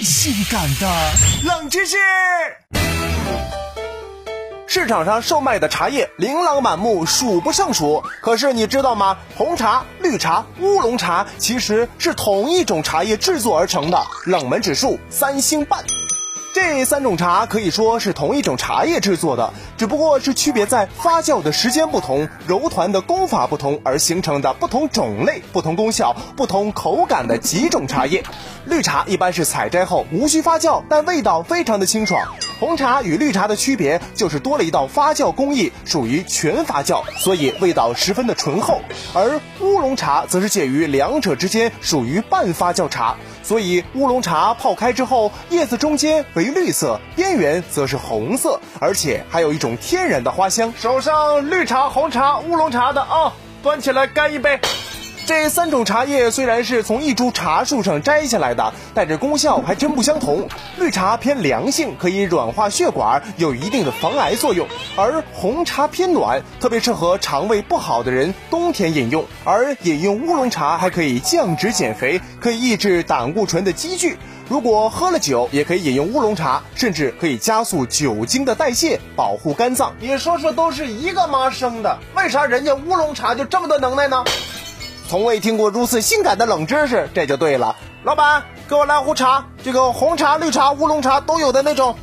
性感的冷知识。市场上售卖的茶叶琳琅满目，数不胜数。可是你知道吗？红茶、绿茶、乌龙茶其实是同一种茶叶制作而成的，冷门指数三星半。这三种茶可以说是同一种茶叶制作的，只不过是区别在发酵的时间不同、揉团的功法不同而形成的不同种类、不同功效、不同口感的几种茶叶。绿茶一般是采摘后无需发酵，但味道非常的清爽。红茶与绿茶的区别就是多了一道发酵工艺，属于全发酵，所以味道十分的醇厚。而乌龙茶则是介于两者之间，属于半发酵茶，所以乌龙茶泡开之后，叶子中间为绿色，边缘则是红色，而且还有一种天然的花香。手上绿茶、红茶、乌龙茶的啊，端起来干一杯。这三种茶叶虽然是从一株茶树上摘下来的，但这功效还真不相同。绿茶偏凉性，可以软化血管，有一定的防癌作用；而红茶偏暖，特别适合肠胃不好的人冬天饮用。而饮用乌龙茶还可以降脂减肥，可以抑制胆固醇的积聚。如果喝了酒，也可以饮用乌龙茶，甚至可以加速酒精的代谢，保护肝脏。你说说，都是一个妈生的，为啥人家乌龙茶就这么多能耐呢？从未听过如此性感的冷知识，这就对了。老板，给我来壶茶，这个红茶、绿茶、乌龙茶都有的那种。